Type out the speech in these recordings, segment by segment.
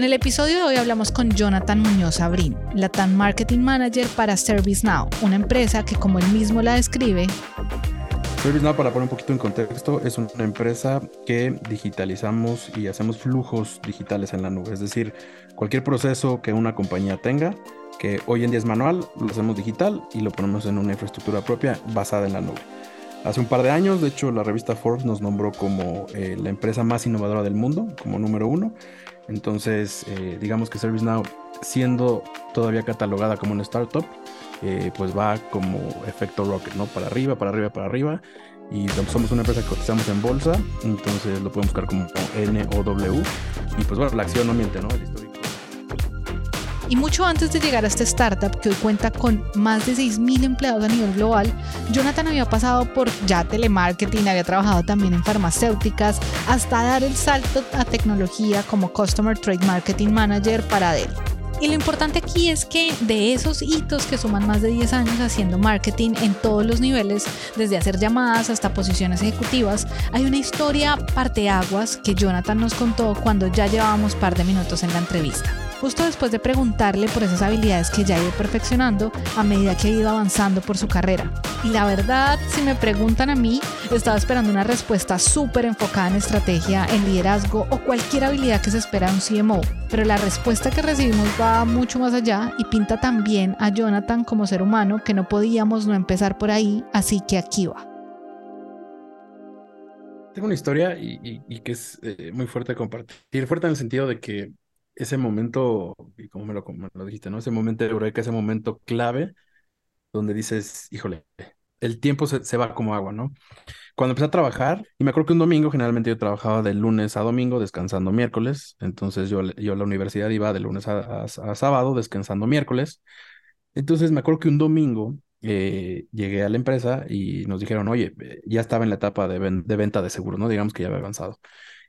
En el episodio de hoy hablamos con Jonathan Muñoz Abrín, Latam Marketing Manager para ServiceNow, una empresa que como él mismo la describe, ServiceNow, para poner un poquito en contexto, es una empresa que digitalizamos y hacemos flujos digitales en la nube. Es decir, cualquier proceso que una compañía tenga, que hoy en día es manual, lo hacemos digital y lo ponemos en una infraestructura propia basada en la nube. Hace un par de años, de hecho, la revista Forbes nos nombró como eh, la empresa más innovadora del mundo, como número uno. Entonces, eh, digamos que ServiceNow, siendo todavía catalogada como una startup, eh, pues va como efecto rocket, ¿no? Para arriba, para arriba, para arriba. Y somos una empresa que cotizamos en bolsa, entonces lo pueden buscar como NOW. Y pues bueno, la acción no miente, ¿no? El histórico. Y mucho antes de llegar a esta startup, que hoy cuenta con más de 6.000 empleados a nivel global, Jonathan había pasado por ya telemarketing, había trabajado también en farmacéuticas, hasta dar el salto a tecnología como Customer Trade Marketing Manager para Dell. Y lo importante aquí es que de esos hitos que suman más de 10 años haciendo marketing en todos los niveles, desde hacer llamadas hasta posiciones ejecutivas, hay una historia parteaguas que Jonathan nos contó cuando ya llevábamos par de minutos en la entrevista justo después de preguntarle por esas habilidades que ya ha ido perfeccionando a medida que ha ido avanzando por su carrera. Y la verdad, si me preguntan a mí, estaba esperando una respuesta súper enfocada en estrategia, en liderazgo o cualquier habilidad que se espera de un CMO. Pero la respuesta que recibimos va mucho más allá y pinta también a Jonathan como ser humano que no podíamos no empezar por ahí, así que aquí va. Tengo una historia y, que es eh, muy fuerte de compartir. Fuerte en el sentido de que ese momento, y como me lo, lo dijiste, ¿no? Ese momento de eureka, ese momento clave, donde dices, híjole, el tiempo se, se, va como agua, ¿no? Cuando empecé a trabajar, y me acuerdo que un domingo, generalmente yo trabajaba de lunes a domingo, descansando miércoles, entonces yo, yo a la universidad iba de lunes a, sábado, descansando miércoles. Entonces me acuerdo que un domingo eh, llegué a la empresa y nos dijeron, oye, eh, ya estaba en la etapa de, de venta de seguros, ¿no? Digamos que ya había avanzado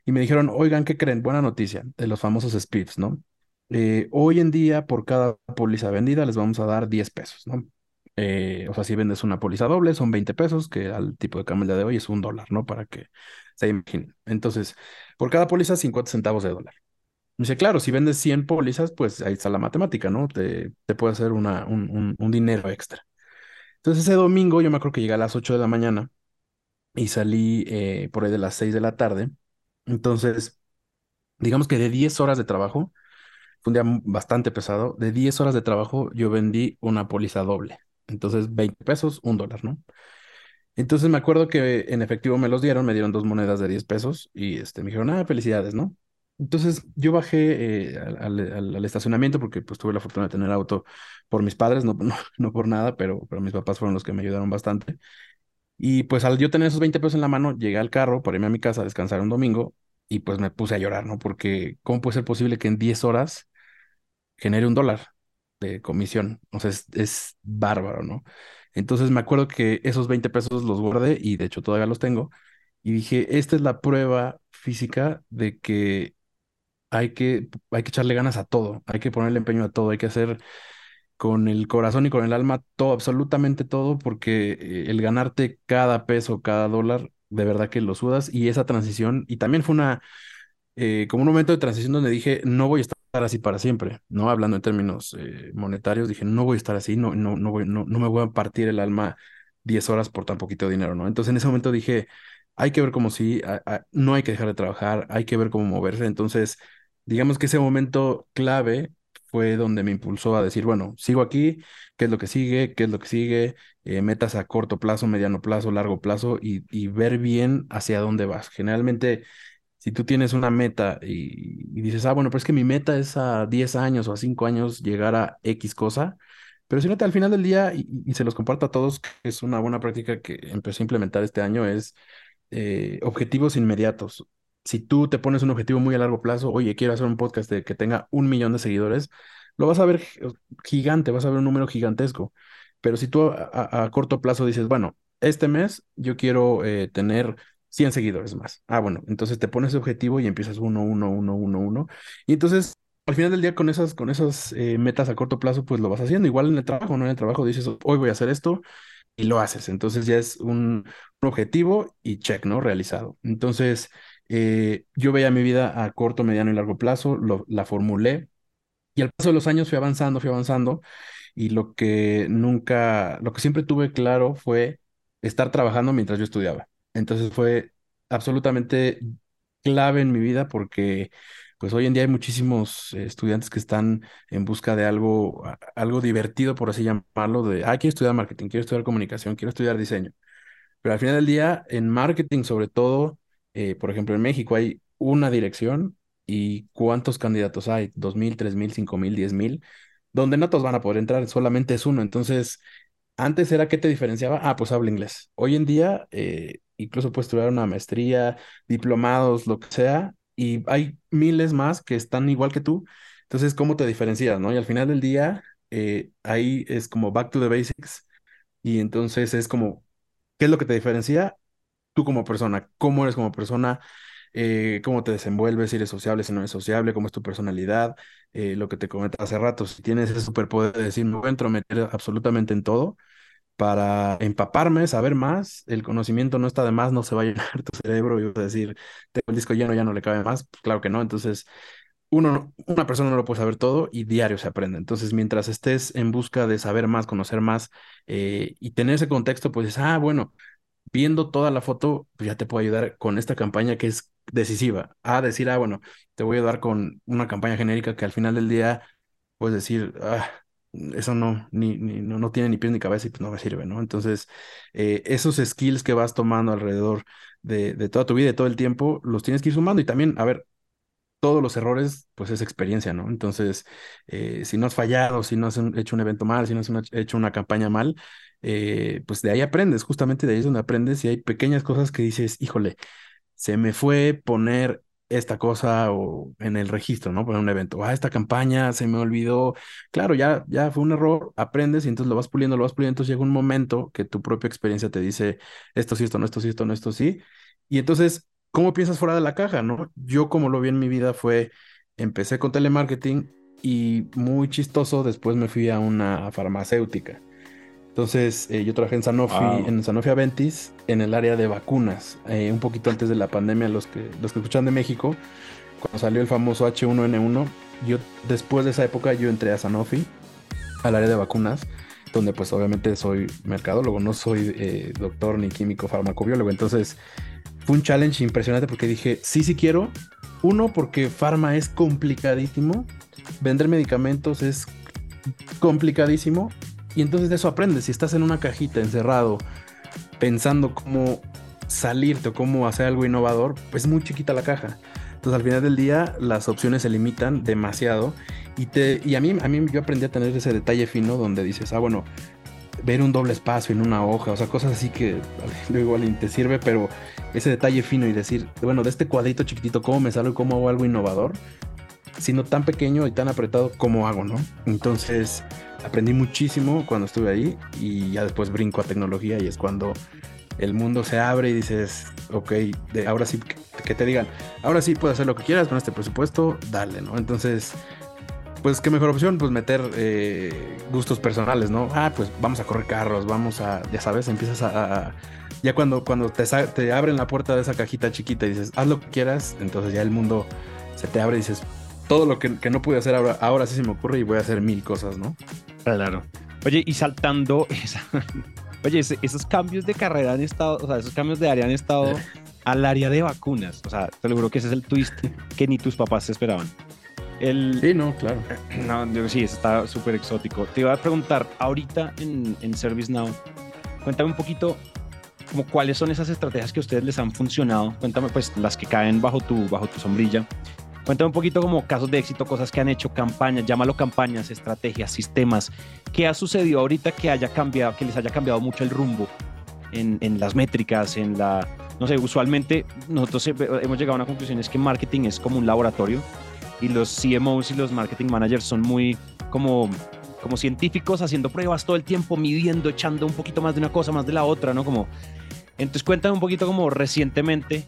y me dijeron, oigan, ¿qué creen? Buena noticia, de los famosos SPIFs, ¿no? Eh, hoy en día, por cada póliza vendida, les vamos a dar 10 pesos, ¿no? Eh, o sea, si vendes una póliza doble, son 20 pesos, que al tipo de cambio de hoy es un dólar, ¿no? Para que se imaginen. Entonces, por cada póliza, 50 centavos de dólar. Me dice, claro, si vendes 100 pólizas, pues ahí está la matemática, ¿no? Te, te puede hacer una, un, un, dinero extra. Entonces, ese domingo, yo me acuerdo que llegué a las 8 de la mañana y salí eh, por ahí de las 6 de la tarde entonces, digamos que de 10 horas de trabajo, fue un día bastante pesado, de 10 horas de trabajo yo vendí una póliza doble. Entonces, 20 pesos, un dólar, ¿no? Entonces me acuerdo que en efectivo me los dieron, me dieron dos monedas de 10 pesos y este, me dijeron, ah, felicidades, ¿no? Entonces yo bajé eh, al, estacionamiento porque pues tuve la fortuna de tener auto por mis padres, no, no, no, por nada, pero, pero mis papás fueron los que me ayudaron bastante. Y pues al yo tener esos 20 pesos en la mano, llegué al carro para irme a mi casa a descansar un domingo y pues me puse a llorar, ¿no? Porque ¿cómo puede ser posible que en 10 horas genere un dólar de comisión? O sea, es, bárbaro, ¿no? Entonces me acuerdo que esos 20 pesos los guardé y de hecho todavía los tengo. Y dije, esta es la prueba física de que hay que, hay que echarle ganas a todo, hay que ponerle empeño a todo, hay que hacer con el corazón y con el alma todo, absolutamente todo, porque eh, el ganarte cada peso, cada dólar, de verdad que lo sudas y esa transición, y también fue una, eh, como un momento de transición donde dije, no voy a estar así para siempre, ¿no? Hablando en términos eh, monetarios, dije, no voy a estar así, no, no, no, voy, no, no me voy a partir el alma 10 horas por tan poquito dinero, ¿no? Entonces en ese momento dije, hay que ver como si, no hay que dejar de trabajar, hay que ver cómo moverse, entonces digamos que ese momento clave fue donde me impulsó a decir, bueno, sigo aquí, ¿qué es lo que sigue? ¿Qué es lo que sigue? Eh, metas a corto plazo, mediano plazo, largo plazo y, ver bien hacia dónde vas. Generalmente, si tú tienes una meta y, dices, ah, bueno, pero es que mi meta es a 10 años o a 5 años llegar a X cosa, pero si no te al final del día, y, se los comparto a todos, que es una buena práctica que empecé a implementar este año, es eh, objetivos inmediatos. Si tú te pones un objetivo muy a largo plazo, oye, quiero hacer un podcast de que tenga un millón de seguidores, lo vas a ver gigante, vas a ver un número gigantesco. Pero si tú a, corto plazo dices, bueno, este mes yo quiero eh, tener 100 seguidores más. Ah, bueno, entonces te pones ese objetivo y empiezas uno, uno, uno, uno, uno. Y entonces, al final del día, con esas, con esas eh, metas a corto plazo, pues lo vas haciendo. Igual en el trabajo, ¿no? En el trabajo dices, hoy voy a hacer esto y lo haces. Entonces ya es un, objetivo y check, ¿no? Realizado. Entonces, eh, yo veía mi vida a corto, mediano y largo plazo, la formulé y al paso de los años fui avanzando, fui avanzando y lo que nunca, lo que siempre tuve claro fue estar trabajando mientras yo estudiaba. Entonces fue absolutamente clave en mi vida porque pues hoy en día hay muchísimos estudiantes que están en busca de algo, algo divertido, por así llamarlo, de, ah, quiero estudiar marketing, quiero estudiar comunicación, quiero estudiar diseño. Pero al final del día, en marketing sobre todo, eh, por ejemplo, en México hay una dirección y cuántos candidatos hay, dos mil, tres mil, cinco mil, diez mil, donde no todos van a poder entrar, solamente es uno. Entonces, antes era qué te diferenciaba, ah, pues hablo inglés. Hoy en día, eh, incluso puedes estudiar una maestría, diplomados, lo que sea, y hay miles más que están igual que tú. Entonces, ¿cómo te diferencias, no? Y al final del día, eh, ahí es como back to the basics. Y entonces es como, ¿qué es lo que te diferencia? Tú como persona, cómo eres como persona, eh, cómo te desenvuelves, si eres sociable, si no eres sociable, cómo es tu personalidad, eh, lo que te comenté hace rato, si tienes ese superpoder de decir, me voy a entrometer absolutamente en todo para empaparme, saber más, el conocimiento no está de más, no se va a llenar tu cerebro y vas a decir, tengo el disco lleno, ya no le cabe más, pues claro que no, entonces uno, una persona no lo puede saber todo y diario se aprende. Entonces, mientras estés en busca de saber más, conocer más eh, y tener ese contexto, pues ah, bueno, viendo toda la foto, pues ya te puedo ayudar con esta campaña que es decisiva. A decir, ah, bueno, te voy a ayudar con una campaña genérica que al final del día puedes decir, ah, eso no, ni, no, no, tiene ni pies ni cabeza y pues no me sirve, ¿no? Entonces, eh, esos skills que vas tomando alrededor de, de, toda tu vida y todo el tiempo, los tienes que ir sumando y también, a ver, todos los errores, pues es experiencia, ¿no? Entonces, eh, si no has fallado, si no has hecho un evento mal, si no has hecho una campaña mal, eh, pues de ahí aprendes, justamente de ahí es donde aprendes y hay pequeñas cosas que dices, híjole, se me fue poner esta cosa o en el registro, ¿no? Poner un evento, ah, esta campaña se me olvidó. Claro, ya, ya fue un error, aprendes y entonces lo vas puliendo, lo vas puliendo, entonces llega un momento que tu propia experiencia te dice esto sí, esto no, esto sí, esto no, esto sí. Y entonces, ¿cómo piensas fuera de la caja, no? Yo como lo vi en mi vida fue, empecé con telemarketing y muy chistoso, después me fui a una farmacéutica. Entonces, eh, yo trabajé en Sanofi, en Sanofi Aventis, en el área de vacunas, eh, un poquito antes de la pandemia, los que, los que escuchan de México, cuando salió el famoso H1N1, yo después de esa época yo entré a Sanofi, al área de vacunas, donde pues obviamente soy mercadólogo, no soy eh, doctor ni químico farmacobiólogo, entonces fue un challenge impresionante porque dije, sí, sí quiero, uno, porque farma es complicadísimo, vender medicamentos es complicadísimo y entonces de eso aprendes. Si estás en una cajita encerrado pensando cómo salirte o cómo hacer algo innovador, pues es muy chiquita la caja. Entonces al final del día las opciones se limitan demasiado y, te, y a, mí, a mí yo aprendí a tener ese detalle fino donde dices, ah, bueno, ver un doble espacio en una hoja, o sea, cosas así que luego igual te sirve, pero ese detalle fino y decir, bueno, de este cuadrito chiquitito, ¿cómo me salgo y cómo hago algo innovador? Sino tan pequeño y tan apretado, ¿cómo hago, no? Entonces, aprendí muchísimo cuando estuve ahí y ya después brinco a tecnología y es cuando el mundo se abre y dices, ok, de ahora sí, que, te digan, ahora sí puedes hacer lo que quieras con este presupuesto, dale, ¿no? Entonces, pues qué mejor opción, pues meter eh, gustos personales, ¿no? Ah, pues vamos a correr carros, vamos a, ya sabes, empiezas a... ya cuando, cuando te, te abren la puerta de esa cajita chiquita y dices, haz lo que quieras, entonces ya el mundo se te abre y dices, todo lo que, no pude hacer ahora, ahora sí se me ocurre y voy a hacer mil cosas, ¿no? Claro. Oye, y saltando, oye, esos cambios de carrera han estado, o sea, esos cambios de área han estado al área de vacunas. O sea, te lo juro que ese es el twist que ni tus papás se esperaban. El... Sí, no, claro. No, yo, sí, está súper exótico. Te iba a preguntar, ahorita en, en ServiceNow, cuéntame un poquito como cuáles son esas estrategias que a ustedes les han funcionado. Cuéntame, pues, las que caen bajo tu, bajo tu sombrilla. Cuéntame un poquito como casos de éxito, cosas que han hecho, campañas, llámalo campañas, estrategias, sistemas. ¿Qué ha sucedido ahorita que haya cambiado, que les haya cambiado mucho el rumbo en, las métricas, en la, no sé, usualmente nosotros hemos llegado a una conclusión, es que marketing es como un laboratorio y los CMOs y los marketing managers son muy como como científicos haciendo pruebas todo el tiempo, midiendo, echando un poquito más de una cosa, más de la otra, ¿no? Como, entonces cuéntame un poquito como recientemente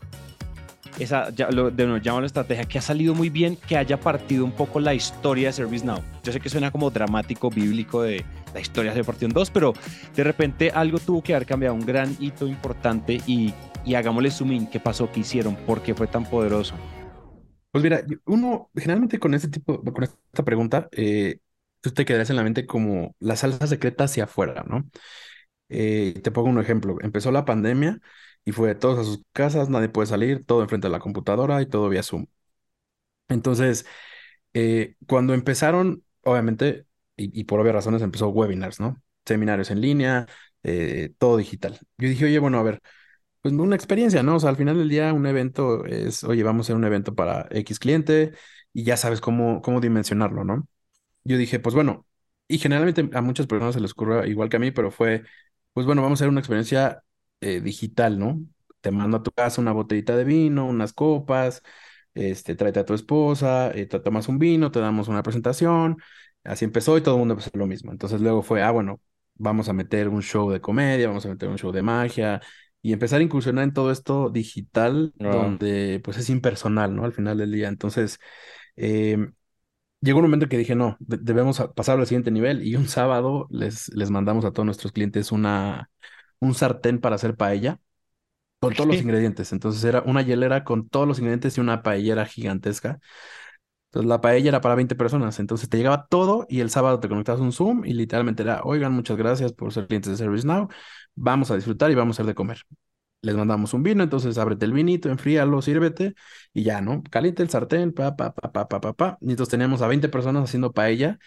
esa, ya, lo, de nuevo, la estrategia que ha salido muy bien, que haya partido un poco la historia de ServiceNow. Yo sé que suena como dramático, bíblico de la historia de partido en dos, pero de repente algo tuvo que haber cambiado, un gran hito importante y, y hagámosle zoom in, ¿qué pasó? ¿Qué hicieron? ¿Por qué fue tan poderoso? Pues mira, uno generalmente con este tipo, con esta pregunta, eh, tú te quedarás en la mente como la salsa secreta hacia afuera, ¿no? Eh, te pongo un ejemplo. Empezó la pandemia y fue todos a sus casas, nadie puede salir, todo enfrente de la computadora y todo vía Zoom. Entonces, eh, cuando empezaron, obviamente, y, por obvias razones, empezó webinars, ¿no? Seminarios en línea, eh, todo digital. Yo dije, oye, bueno, a ver, pues una experiencia, ¿no? O sea, al final del día un evento es, oye, vamos a hacer un evento para X cliente y ya sabes cómo, cómo dimensionarlo, ¿no? yo dije, pues bueno, y generalmente a muchas personas se les ocurre igual que a mí, pero fue, pues bueno, vamos a hacer una experiencia eh, digital, ¿no? Te mando a tu casa una botellita de vino, unas copas, este, tráete a tu esposa, eh, te tomas un vino, te damos una presentación. Así empezó y todo el mundo empezó lo mismo. Entonces luego fue, ah, bueno, vamos a meter un show de comedia, vamos a meter un show de magia y empezar a incursionar en todo esto digital, donde pues es impersonal, ¿no? Al final del día. Entonces, eh, llegó un momento que dije, no, debemos pasar al siguiente nivel y un sábado les, les mandamos a todos nuestros clientes una, un sartén para hacer paella con todos los ingredientes. Entonces era una hielera con todos los ingredientes y una paellera gigantesca. Entonces la paella era para 20 personas. Entonces te llegaba todo y el sábado te conectabas un Zoom y literalmente era, oigan, muchas gracias por ser clientes de ServiceNow. Vamos a disfrutar y vamos a hacer de comer les mandamos un vino, entonces ábrete el vinito, enfríalo, sírvete y ya, ¿no? Caliente el sartén, pa, pa, pa, pa, pa, pa, pa. Y entonces teníamos a 20 personas haciendo paella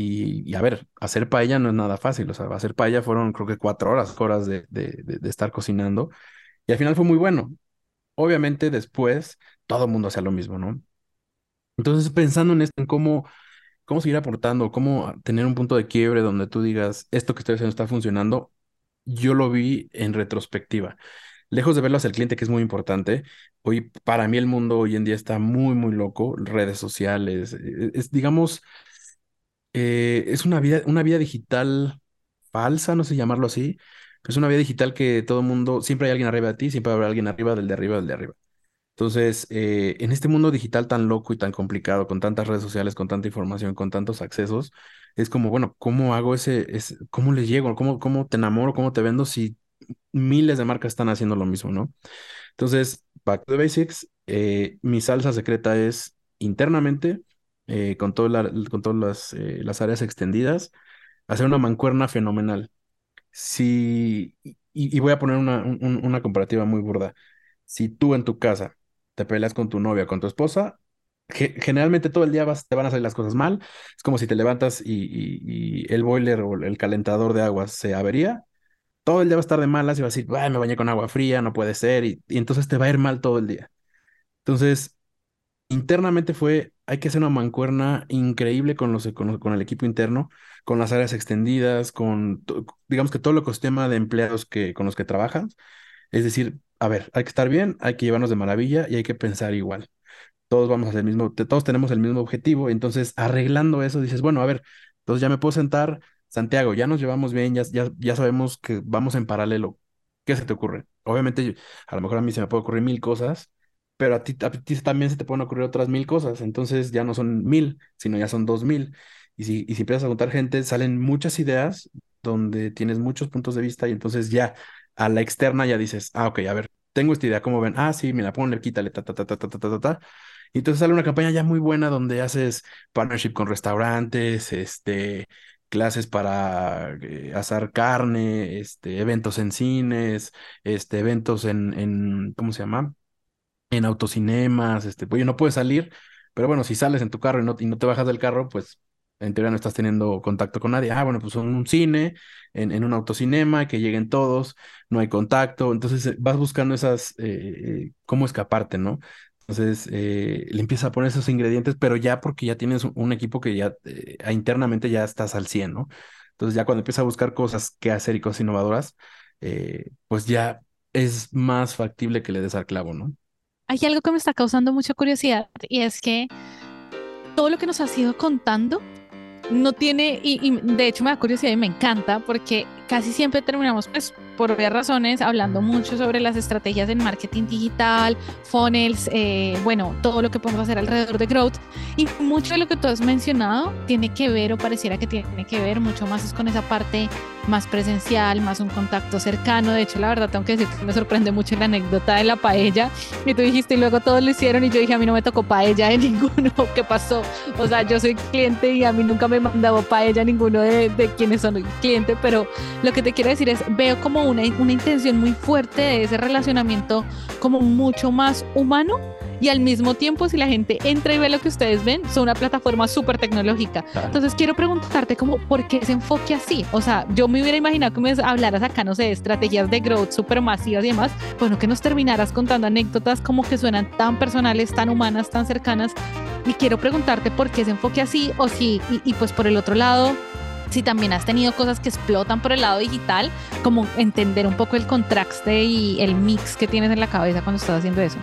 y, a ver, hacer paella no es nada fácil, o sea, hacer paella fueron creo que cuatro horas, horas de, de, estar cocinando y al final fue muy bueno. Obviamente después todo el mundo hacía lo mismo, ¿no? Entonces pensando en esto, en cómo, cómo seguir aportando, cómo tener un punto de quiebre donde tú digas, esto que estoy haciendo está funcionando, yo lo vi en retrospectiva lejos de verlo hacia el cliente, que es muy importante, hoy para mí el mundo hoy en día está muy, muy loco, redes sociales, eh, es, digamos, eh, es una vida, una vida digital falsa, no sé llamarlo así, es una vida digital que todo mundo, siempre hay alguien arriba de ti, siempre habrá alguien arriba del de arriba del de arriba. Entonces, eh, en este mundo digital tan loco y tan complicado, con tantas redes sociales, con tanta información, con tantos accesos, es como, bueno, ¿cómo hago ese, cómo les llego? ¿Cómo, cómo te enamoro? ¿Cómo te vendo si miles de marcas están haciendo lo mismo, ¿no? Entonces, back to basics, eh, mi salsa secreta es internamente, eh, con, con todas las, eh, las, áreas extendidas, hacer una mancuerna fenomenal. Si, y, voy a poner una, una comparativa muy burda. Si tú en tu casa te peleas con tu novia, con tu esposa, generalmente todo el día vas, te van a salir las cosas mal. Es como si te levantas y, y, el boiler o el calentador de agua se avería todo el día va a estar de malas y va a decir, me bañé con agua fría, no puede ser, y, entonces te va a ir mal todo el día. Entonces, internamente fue, hay que hacer una mancuerna increíble con, el equipo interno, con las áreas extendidas, con, digamos que todo el ecosistema de empleados que, con los que trabajas. Es decir, a ver, hay que estar bien, hay que llevarnos de maravilla y hay que pensar igual. Todos vamos a hacer el mismo, todos tenemos el mismo objetivo, entonces arreglando eso dices, bueno, a ver, entonces ya me puedo sentar Santiago, ya nos llevamos bien, ya, ya, sabemos que vamos en paralelo. ¿Qué se te ocurre? Obviamente, a lo mejor a mí se me puede ocurrir mil cosas, pero a ti, también se te pueden ocurrir otras mil cosas. Entonces ya no son mil, sino ya son dos mil. Y si, y si empiezas a contar gente, salen muchas ideas donde tienes muchos puntos de vista y entonces ya a la externa ya dices, ah, ok, a ver, tengo esta idea, ¿cómo ven? Ah, sí, mira, ponle, quítale, ta, ta, ta, ta, ta, ta, ta, ta. Y entonces sale una campaña ya muy buena donde haces partnership con restaurantes, este, clases para eh, asar carne, este, eventos en cines, este, eventos en, en, ¿cómo se llama? En autocinemas, este, pues no puedes salir, pero bueno, si sales en tu carro y no, y no te bajas del carro, pues en teoría no estás teniendo contacto con nadie. Ah, bueno, pues son un cine, en, en un autocinema, que lleguen todos, no hay contacto, entonces eh, vas buscando esas, eh, cómo escaparte, ¿no? Entonces eh, le empieza a poner esos ingredientes, pero ya porque ya tienes un, equipo que ya eh, internamente ya estás al 100, ¿no? Entonces ya cuando empieza a buscar cosas que hacer y cosas innovadoras, eh, pues ya es más factible que le des al clavo, ¿no? Hay algo que me está causando mucha curiosidad y es que todo lo que nos has ido contando no tiene, y, y de hecho me da curiosidad y me encanta porque casi siempre terminamos pues por varias razones, hablando mucho sobre las estrategias en marketing digital, funnels, eh, bueno, todo lo que podemos hacer alrededor de growth. Y mucho de lo que tú has mencionado tiene que ver, o pareciera que tiene que ver mucho más es con esa parte más presencial, más un contacto cercano. De hecho, la verdad, tengo que decir que me sorprende mucho la anécdota de la paella. Y tú dijiste, y luego todos lo hicieron, y yo dije, a mí no me tocó paella de ninguno. ¿Qué pasó? O sea, yo soy cliente y a mí nunca me mandaba paella ninguno de, de quienes son cliente, pero lo que te quiero decir es, veo como una, una intención muy fuerte de ese relacionamiento como mucho más humano y al mismo tiempo si la gente entra y ve lo que ustedes ven, son una plataforma súper tecnológica. Entonces quiero preguntarte como, ¿por qué ese enfoque así? O sea, yo me hubiera imaginado que me hablaras acá, no sé, de estrategias de growth súper masivas y demás, bueno, que nos terminaras contando anécdotas como que suenan tan personales, tan humanas, tan cercanas. Y quiero preguntarte por qué ese enfoque así, o si, y, y pues por el otro lado, si también has tenido cosas que explotan por el lado digital, como entender un poco el contraste y el mix que tienes en la cabeza cuando estás haciendo eso.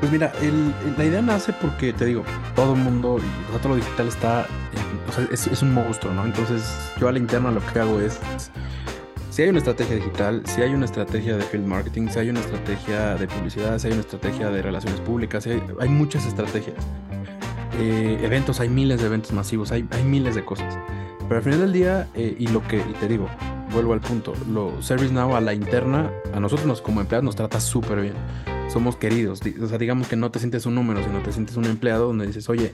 Pues mira, el, la idea nace porque, te digo, todo el mundo, y todo lo digital está, o sea, es, es, un monstruo, ¿no? Entonces, yo a la interna lo que hago es, si hay una estrategia digital, si hay una estrategia de field marketing, si hay una estrategia de publicidad, si hay una estrategia de relaciones públicas, si hay, hay, muchas estrategias. Eh, eventos, hay miles de eventos masivos, hay, hay miles de cosas. Pero al final del día, eh, y lo que, te digo, vuelvo al punto, lo ServiceNow a la interna, a nosotros nos, como empleados nos trata súper bien somos queridos. O sea, digamos que no te sientes un número, sino te sientes un empleado donde dices, oye,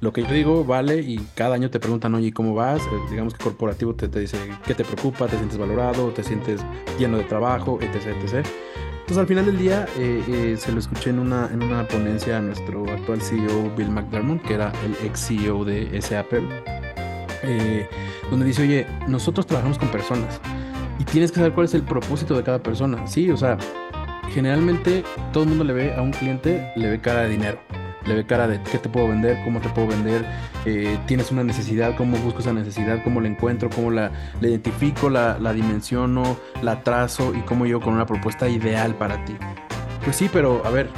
lo que yo digo vale y cada año te preguntan, oye, ¿cómo vas? Eh, digamos que corporativo te, te, dice, ¿qué te preocupa? ¿Te sientes valorado? ¿Te sientes lleno de trabajo? Etc, etc. Entonces al final del día eh, se lo escuché en una, en una ponencia a nuestro actual CEO Bill McDermott, que era el ex CEO de ese Apple, eh, donde dice, oye, nosotros trabajamos con personas y tienes que saber cuál es el propósito de cada persona. Sí, o sea, generalmente todo el mundo le ve a un cliente, le ve cara de dinero, le ve cara de qué te puedo vender, cómo te puedo vender, eh, tienes una necesidad, cómo busco esa necesidad, cómo la encuentro, cómo la, la identifico, la, la, dimensiono, la trazo y cómo yo con una propuesta ideal para ti. Pues sí, pero a ver,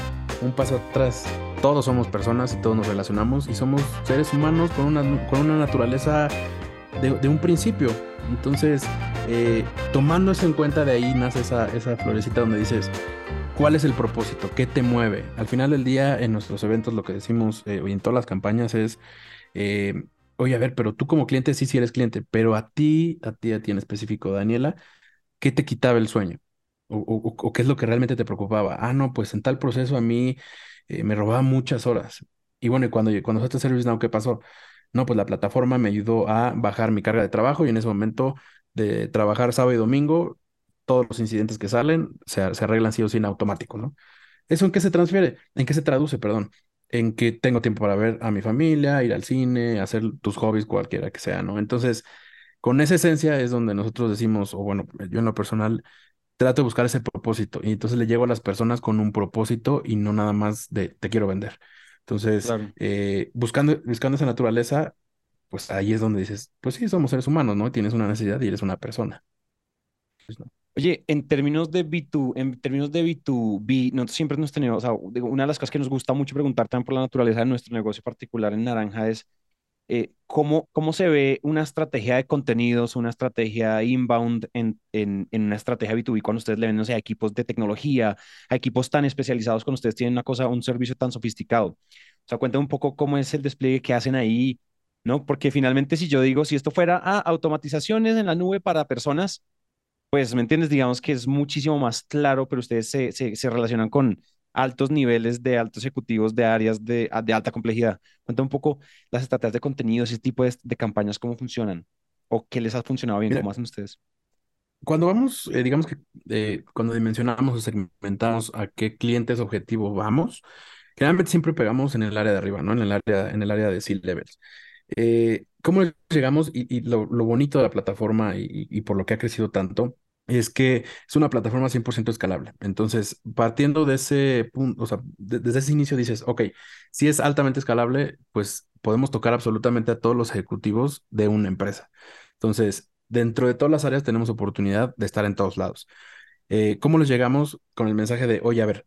un paso atrás. Todos somos personas y todos nos relacionamos y somos seres humanos con una, con una naturaleza de, un principio. Entonces, eh, tomando eso en cuenta, de ahí nace esa, esa florecita donde dices, ¿Cuál es el propósito? ¿Qué te mueve? Al final del día, en nuestros eventos, lo que decimos eh, y en todas las campañas es, eh, oye, a ver, pero tú como cliente sí, sí eres cliente, pero a ti, a ti, a ti en específico, Daniela, ¿qué te quitaba el sueño? O, o, o qué es lo que realmente te preocupaba? Ah, no, pues en tal proceso a mí eh, me robaba muchas horas. Y bueno, y cuando, cuando usaste ServiceNow, ¿qué pasó? No, pues la plataforma me ayudó a bajar mi carga de trabajo y en ese momento de trabajar sábado y domingo, todos los incidentes que salen se, se, arreglan sí o sí en automático, ¿no? ¿Eso en qué se transfiere? ¿En qué se traduce, perdón? En que tengo tiempo para ver a mi familia, ir al cine, hacer tus hobbies, cualquiera que sea, ¿no? Entonces, con esa esencia es donde nosotros decimos, o bueno, yo en lo personal trato de buscar ese propósito y entonces le llego a las personas con un propósito y no nada más de te quiero vender. Entonces, claro. eh, buscando, buscando esa naturaleza, pues ahí es donde dices, pues sí, somos seres humanos, ¿no? Tienes una necesidad y eres una persona. Pues no. Oye, en términos de B2, en términos de B2B, nosotros siempre hemos tenido, o sea, una de las cosas que nos gusta mucho preguntar también por la naturaleza de nuestro negocio particular en Naranja es eh, ¿cómo, ¿cómo se ve una estrategia de contenidos, una estrategia inbound en, en, una estrategia B2B cuando ustedes le ven, no sé, a equipos de tecnología, a equipos tan especializados cuando ustedes tienen una cosa, un servicio tan sofisticado? O sea, cuéntame un poco cómo es el despliegue que hacen ahí, ¿no? Porque finalmente si yo digo, si esto fuera a automatizaciones en la nube para personas, pues, ¿me entiendes? Digamos que es muchísimo más claro, pero ustedes se, se relacionan con altos niveles de altos ejecutivos de áreas de, de alta complejidad. Cuenta un poco las estrategias de contenido, ese tipo de, de, campañas, cómo funcionan o qué les ha funcionado bien, Mira, cómo hacen ustedes. Cuando vamos, eh, digamos que eh, cuando dimensionamos o segmentamos a qué clientes objetivo vamos, generalmente siempre pegamos en el área de arriba, ¿no? En el área, en el área de C-levels. Eh, ¿Cómo llegamos? Y, y lo, lo, bonito de la plataforma y, y, por lo que ha crecido tanto es que es una plataforma 100% escalable. Entonces, partiendo de ese punto, o sea, de, desde ese inicio dices, ok, si es altamente escalable, pues podemos tocar absolutamente a todos los ejecutivos de una empresa. Entonces, dentro de todas las áreas tenemos oportunidad de estar en todos lados. Eh, ¿Cómo les llegamos con el mensaje de, oye, a ver,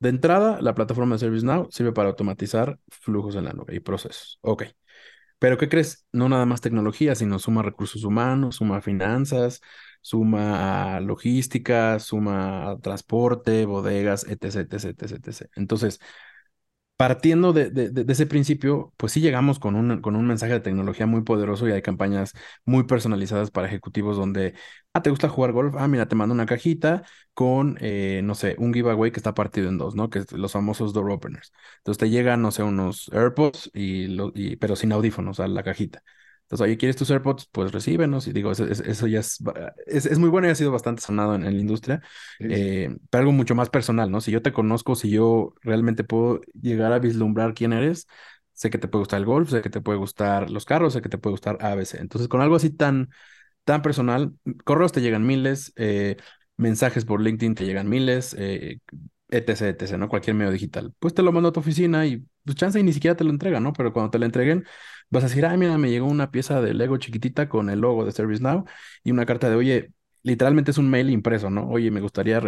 de entrada, la plataforma de ServiceNow sirve para automatizar flujos en la nube y procesos. Ok. Pero ¿qué crees? No nada más tecnología, sino suma recursos humanos, suma finanzas, suma logística, suma transporte, bodegas, etc, etc, etc. Entonces, partiendo de, de, ese principio, pues sí llegamos con un, con un mensaje de tecnología muy poderoso y hay campañas muy personalizadas para ejecutivos donde, ah, ¿te gusta jugar golf? Ah, mira, te mando una cajita con, eh, no sé, un giveaway que está partido en dos, ¿no? Que es los famosos door openers. Entonces te llegan, no sé, unos AirPods, y, lo, y pero sin audífonos a la cajita. Entonces, oye, ¿quieres tus AirPods? Pues recíbenos. Y digo, eso, ya es, es, muy bueno y ha sido bastante sonado en, la industria, eh, pero algo mucho más personal, ¿no? Si yo te conozco, si yo realmente puedo llegar a vislumbrar quién eres, sé que te puede gustar el golf, sé que te puede gustar los carros, sé que te puede gustar ABC. Entonces, con algo así tan, tan personal, correos te llegan miles, eh, mensajes por LinkedIn te llegan miles, eh, etc, etc, ¿no? Cualquier medio digital. Pues te lo mando a tu oficina y pues chance y ni siquiera te lo entregan, ¿no? Pero cuando te lo entreguen, vas a decir, ah, mira, me llegó una pieza de Lego chiquitita con el logo de ServiceNow y una carta de, oye, literalmente es un mail impreso, ¿no? Oye, me gustaría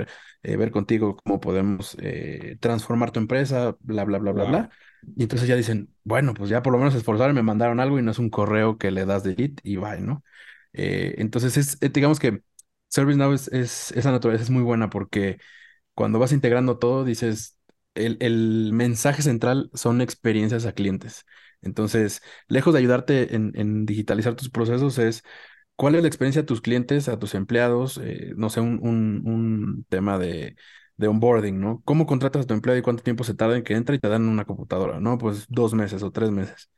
eh, ver contigo cómo podemos eh, transformar tu empresa, bla, bla, bla, bla, bla. Y entonces ya dicen, bueno, pues ya por lo menos esforzaron, me mandaron algo y no es un correo que le das delete y bye, ¿no? Eh, entonces es, digamos que ServiceNow es, es, esa naturaleza es muy buena porque cuando vas integrando todo, dices, el, el mensaje central son experiencias a clientes. Entonces, lejos de ayudarte en, digitalizar tus procesos, es cuál es la experiencia de tus clientes, a tus empleados, eh, no sé, un, un, tema de, de, onboarding, ¿no? ¿Cómo contratas a tu empleado y cuánto tiempo se tarda en que entre y te dan una computadora, ¿no? Pues dos meses o tres meses.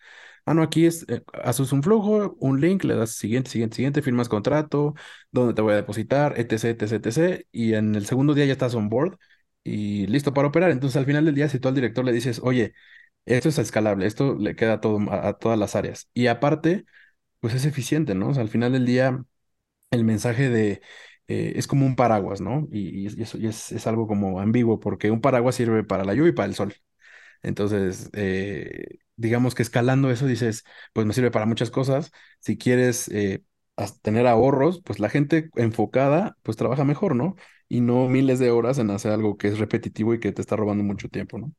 Ah, no, aquí es, eh, haces un flujo, un link, le das siguiente, siguiente, siguiente, firmas contrato, dónde te voy a depositar, etc, etc, etc. Y en el segundo día ya estás on board y listo para operar. Entonces, al final del día, si tú al director le dices, oye, esto es escalable, esto le queda todo, a, todas las áreas. Y aparte, pues es eficiente, ¿no? O sea, al final del día, el mensaje de... Eh, es como un paraguas, ¿no? Y, eso es, algo como ambiguo, porque un paraguas sirve para la lluvia y para el sol. Entonces, eh, digamos que escalando eso dices, pues me sirve para muchas cosas. Si quieres eh, tener ahorros, pues la gente enfocada, pues trabaja mejor, ¿no? Y no miles de horas en hacer algo que es repetitivo y que te está robando mucho tiempo, ¿no?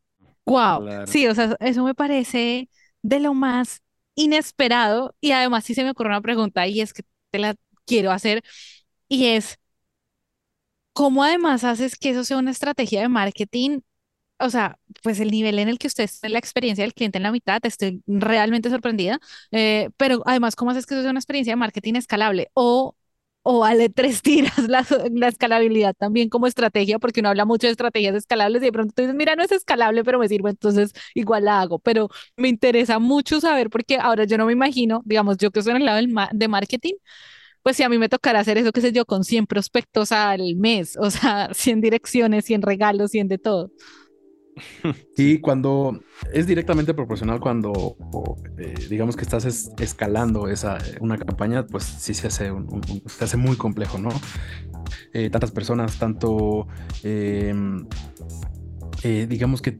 Wow, sí, o sea, eso me parece de lo más inesperado y además sí se me ocurre una pregunta y es que te la quiero hacer y es, ¿cómo además haces que eso sea una estrategia de marketing? O sea, pues el nivel en el que usted está en la experiencia del cliente en la mitad, estoy realmente sorprendida, eh, pero además, ¿cómo haces que eso sea una experiencia de marketing escalable? O o vale tres tiras la, la, escalabilidad también como estrategia, porque uno habla mucho de estrategias escalables y de pronto tú dices, mira, no es escalable, pero me sirve, entonces igual la hago. Pero me interesa mucho saber, porque ahora yo no me imagino, digamos, yo que estoy en el lado del de marketing, pues si a mí me tocará hacer eso, qué sé yo, con 100 prospectos al mes, o sea, 100 direcciones, 100 regalos, 100 de todo. Y cuando es directamente proporcional cuando eh, digamos que estás escalando esa una campaña, pues sí se hace se hace muy complejo, ¿no? Eh, tantas personas, tanto em, eh, digamos que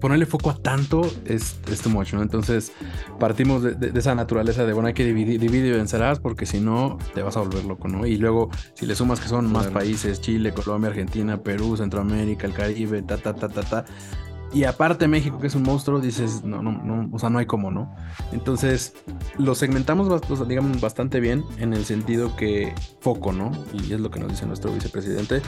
ponerle foco a tanto es, es too much, ¿no? Entonces partimos de, esa naturaleza de, bueno, hay que dividir, dividir y vencerás porque si no te vas a volver loco, ¿no? Y luego si le sumas que son más países, Chile, Colombia, Argentina, Perú, Centroamérica, el Caribe, ta, ta, ta, ta, ta, y aparte México, que es un monstruo, dices, no, no, no, o sea, no hay cómo, ¿no? Entonces, lo segmentamos, digamos, bastante bien en el sentido que foco, ¿no? Y es lo que nos dice nuestro vicepresidente,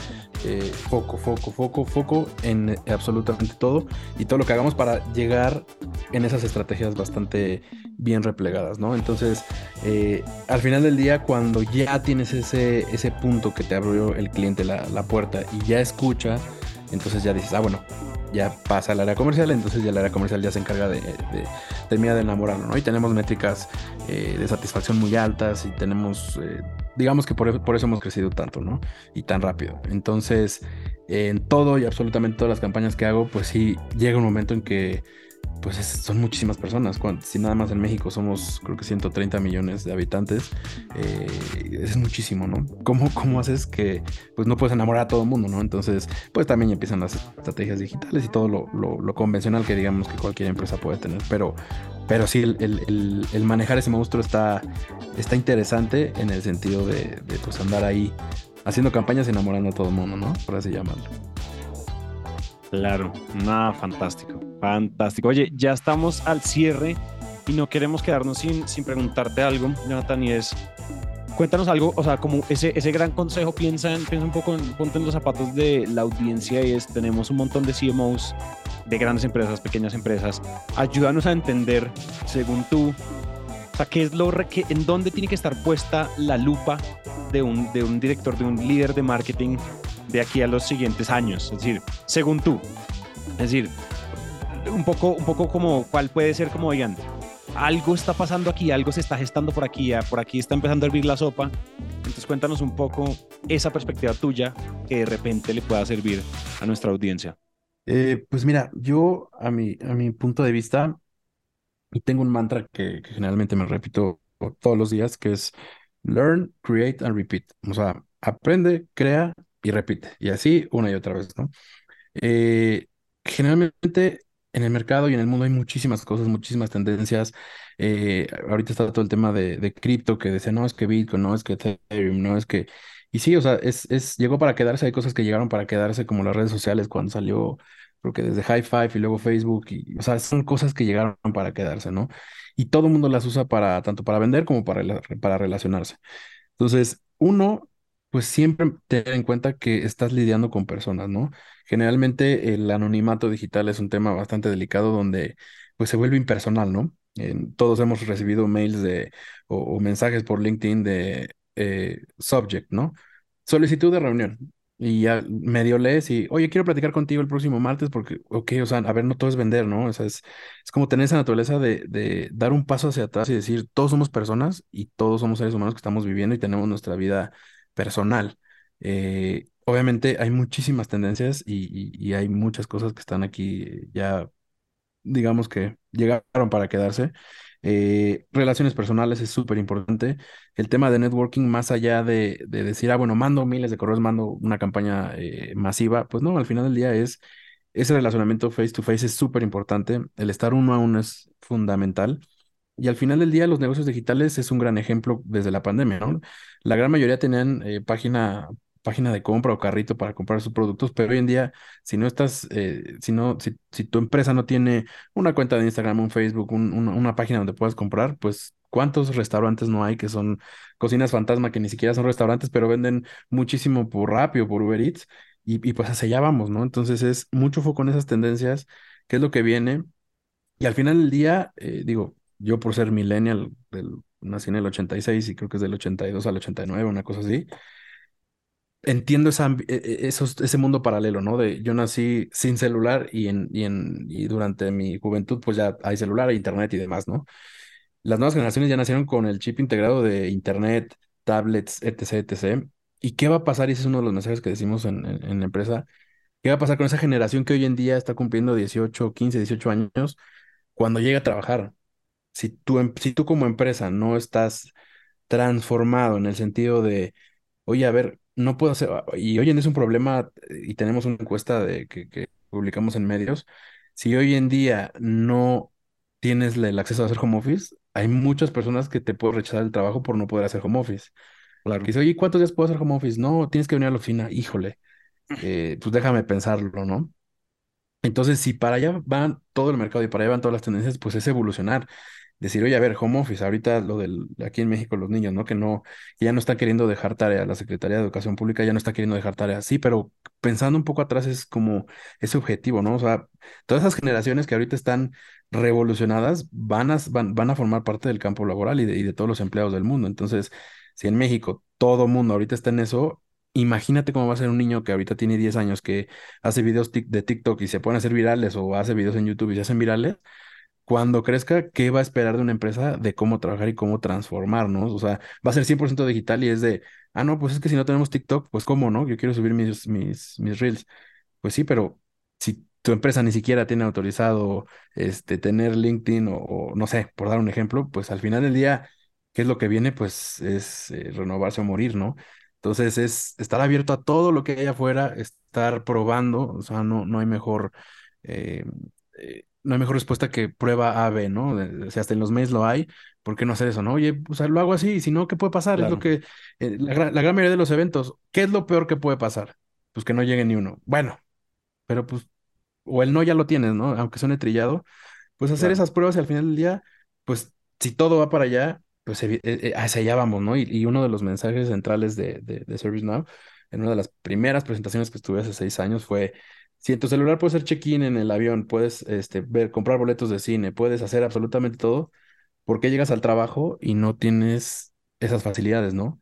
eh, foco, foco, foco, foco en absolutamente todo y todo lo que hagamos para llegar en esas estrategias bastante bien replegadas, ¿no? Entonces, eh, al final del día, cuando ya tienes ese, ese punto que te abrió el cliente la, la puerta y ya escucha, entonces ya dices, ah, bueno, ya pasa al área comercial, entonces ya el área comercial ya se encarga de, terminar de enamorarlo, ¿no? Y tenemos métricas eh, de satisfacción muy altas y tenemos, eh, digamos que por, por, eso hemos crecido tanto, ¿no? Y tan rápido. Entonces, en todo y absolutamente todas las campañas que hago, pues sí, llega un momento en que pues son muchísimas personas. Si nada más en México somos, creo que 130 millones de habitantes, eh, es muchísimo, ¿no? ¿Cómo, ¿Cómo haces que pues no puedes enamorar a todo el mundo, ¿no? Entonces, pues también empiezan las estrategias digitales y todo lo, lo, convencional que digamos que cualquier empresa puede tener. Pero, pero sí, el, el, el, manejar ese monstruo está, está interesante en el sentido de, de pues andar ahí haciendo campañas enamorando a todo el mundo, ¿no? Por así llamarlo. Claro, nada, fantástico, fantástico. Oye, ya estamos al cierre y no queremos quedarnos sin, sin preguntarte algo, Jonathan, y es, cuéntanos algo, o sea, como ese, ese gran consejo, piensa, piensa un poco, en, ponte en los zapatos de la audiencia y es, tenemos un montón de CMOs de grandes empresas, pequeñas empresas, ayúdanos a entender, según tú, o sea, qué es lo, que, en dónde tiene que estar puesta la lupa de un, de un director, de un líder de marketing de aquí a los siguientes años, es decir, según tú, es decir, un poco, un poco como cuál puede ser como, oigan, algo está pasando aquí, algo se está gestando por aquí, por aquí está empezando a hervir la sopa. Entonces cuéntanos un poco esa perspectiva tuya que de repente le pueda servir a nuestra audiencia. Eh, pues mira, yo a mi, a mi punto de vista, tengo un mantra que, generalmente me repito todos los días, que es learn, create and repeat. O sea, aprende, crea y repite. Y así una y otra vez, ¿no? Eh, generalmente en el mercado y en el mundo hay muchísimas cosas, muchísimas tendencias. Eh, ahorita está todo el tema de, de cripto que dice, no, es que Bitcoin, no, es que Ethereum, no, es que... Y sí, o sea, es, es, llegó para quedarse, hay cosas que llegaron para quedarse, como las redes sociales cuando salió, creo que desde High Five y luego Facebook, y, o sea, son cosas que llegaron para quedarse, ¿no? Y todo el mundo las usa para, tanto para vender como para, para relacionarse. Entonces, uno, pues siempre tener en cuenta que estás lidiando con personas, ¿no? Generalmente el anonimato digital es un tema bastante delicado donde pues se vuelve impersonal, ¿no? todos hemos recibido mails de o, mensajes por LinkedIn de eh, subject, ¿no? Solicitud de reunión. Y ya medio lees y, oye, quiero platicar contigo el próximo martes porque, ok, o sea, a ver, no todo es vender, ¿no? O sea, es, es como tener esa naturaleza de, de dar un paso hacia atrás y decir, todos somos personas y todos somos seres humanos que estamos viviendo y tenemos nuestra vida personal. Eh, obviamente hay muchísimas tendencias y, hay muchas cosas que están aquí ya, digamos que llegaron para quedarse. Eh, relaciones personales es súper importante. El tema de networking, más allá de, decir, ah, bueno, mando miles de correos, mando una campaña eh, masiva, pues no, al final del día es ese relacionamiento face to face es súper importante. El estar uno a uno es fundamental. Y al final del día, los negocios digitales es un gran ejemplo desde la pandemia, ¿no? La gran mayoría tenían eh, página, página de compra o carrito para comprar sus productos, pero hoy en día, si no estás, eh, si no, si, si, tu empresa no tiene una cuenta de Instagram, un Facebook, una página donde puedas comprar, pues ¿cuántos restaurantes no hay que son cocinas fantasma que ni siquiera son restaurantes, pero venden muchísimo por Rappi o por Uber Eats? Y, y pues hacia allá vamos, ¿no? Entonces es mucho foco en esas tendencias, qué es lo que viene. Y al final del día, eh, digo, yo por ser millennial, nací en el 86 y creo que es del 82 al 89, una cosa así, entiendo esa, e, e, ese mundo paralelo, ¿no? De yo nací sin celular y, en, y, en, y durante mi juventud pues ya hay celular, internet y demás, ¿no? Las nuevas generaciones ya nacieron con el chip integrado de internet, tablets, etc., etc. ¿Y qué va a pasar? Y ese es uno de los mensajes que decimos en, en la empresa. ¿Qué va a pasar con esa generación que hoy en día está cumpliendo 18, 15, 18 años cuando llega a trabajar? Si tú, em, si tú como empresa no estás transformado en el sentido de, oye, a ver, no puedo hacer, y hoy en día es un problema, y tenemos una encuesta de, que, publicamos en medios, si hoy en día no tienes el acceso a hacer home office, hay muchas personas que te pueden rechazar el trabajo por no poder hacer home office. Claro. Que dice, oye, ¿cuántos días puedo hacer home office? No, tienes que venir a la oficina, híjole, eh, pues déjame pensarlo, ¿no? Entonces, si para allá van todo el mercado y para allá van todas las tendencias, pues es evolucionar decir, oye, a ver, home office, ahorita lo del, aquí en México los niños, ¿no? Que no, ya no está queriendo dejar tarea, la Secretaría de Educación Pública ya no está queriendo dejar tarea, sí, pero pensando un poco atrás es como ese objetivo, ¿no? O sea, todas esas generaciones que ahorita están revolucionadas van a, van, van a formar parte del campo laboral y de, y de todos los empleados del mundo. Entonces, si en México todo mundo ahorita está en eso, imagínate cómo va a ser un niño que ahorita tiene 10 años, que hace videos de TikTok y se pueden hacer virales o hace videos en YouTube y se hacen virales cuando crezca, ¿qué va a esperar de una empresa de cómo trabajar y cómo transformarnos? O sea, va a ser 100% digital y es de, ah, no, pues es que si no tenemos TikTok, pues cómo, ¿no? Yo quiero subir mis, mis, mis reels. Pues sí, pero si tu empresa ni siquiera tiene autorizado este, tener LinkedIn o, no sé, por dar un ejemplo, pues al final del día, ¿qué es lo que viene? Pues es eh, renovarse o morir, ¿no? Entonces es estar abierto a todo lo que hay afuera, estar probando, o sea, no, no hay mejor... Eh, eh, no hay mejor respuesta que prueba A, B, ¿no? O sea, hasta en los mails lo hay, ¿por qué no hacer eso, no? Oye, o sea, lo hago así, si no, ¿qué puede pasar? Es lo que, eh, la, gran mayoría de los eventos, ¿qué es lo peor que puede pasar? Pues que no llegue ni uno. Bueno, pero pues, o el no ya lo tienes, ¿no? Aunque suene trillado, pues hacer esas pruebas y al final del día, pues si todo va para allá, pues eh, eh, hacia allá vamos, ¿no? Y, uno de los mensajes centrales de, de, de ServiceNow, en una de las primeras presentaciones que estuve hace seis años, fue si en tu celular puedes hacer check-in en el avión, puedes este, ver, comprar boletos de cine, puedes hacer absolutamente todo, ¿por qué llegas al trabajo y no tienes esas facilidades, no?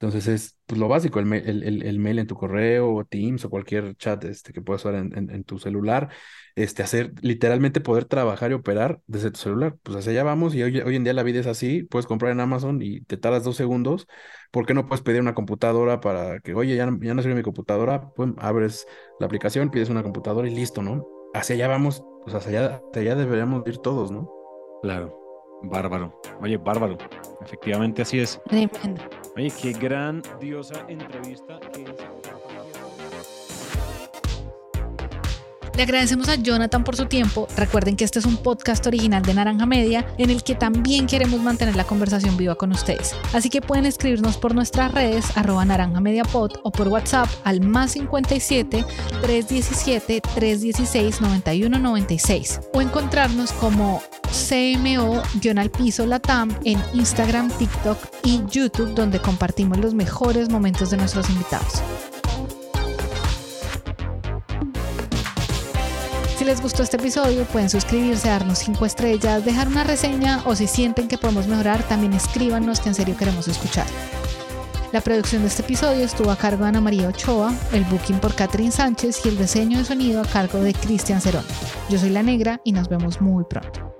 Entonces es pues, lo básico, el, el, el, mail en tu correo, o Teams o cualquier chat este, que puedas usar en, en, tu celular, este, hacer literalmente poder trabajar y operar desde tu celular. Pues hacia allá vamos y hoy, hoy en día la vida es así, puedes comprar en Amazon y te tardas dos segundos. ¿Por qué no puedes pedir una computadora para que, oye, ya, ya no sirve mi computadora? Pues abres la aplicación, pides una computadora y listo, ¿no? Hacia allá vamos, pues hacia allá, hacia allá deberíamos ir todos, ¿no? Claro. Bárbaro. Oye, bárbaro. Efectivamente así es. Tremendo. Oye, qué grandiosa entrevista. Le agradecemos a Jonathan por su tiempo. Recuerden que este es un podcast original de Naranja Media en el que también queremos mantener la conversación viva con ustedes. Así que pueden escribirnos por nuestras redes arroba naranja media o por WhatsApp al más 57 317 316 9196 o encontrarnos como CMO-al piso Latam en Instagram, TikTok y YouTube donde compartimos los mejores momentos de nuestros invitados. Les gustó este episodio, pueden suscribirse, darnos 5 estrellas, dejar una reseña o si sienten que podemos mejorar, también escríbanos que en serio queremos escuchar. La producción de este episodio estuvo a cargo de Ana María Ochoa, el booking por Catherine Sánchez y el diseño de sonido a cargo de Cristian Cerón. Yo soy La Negra y nos vemos muy pronto.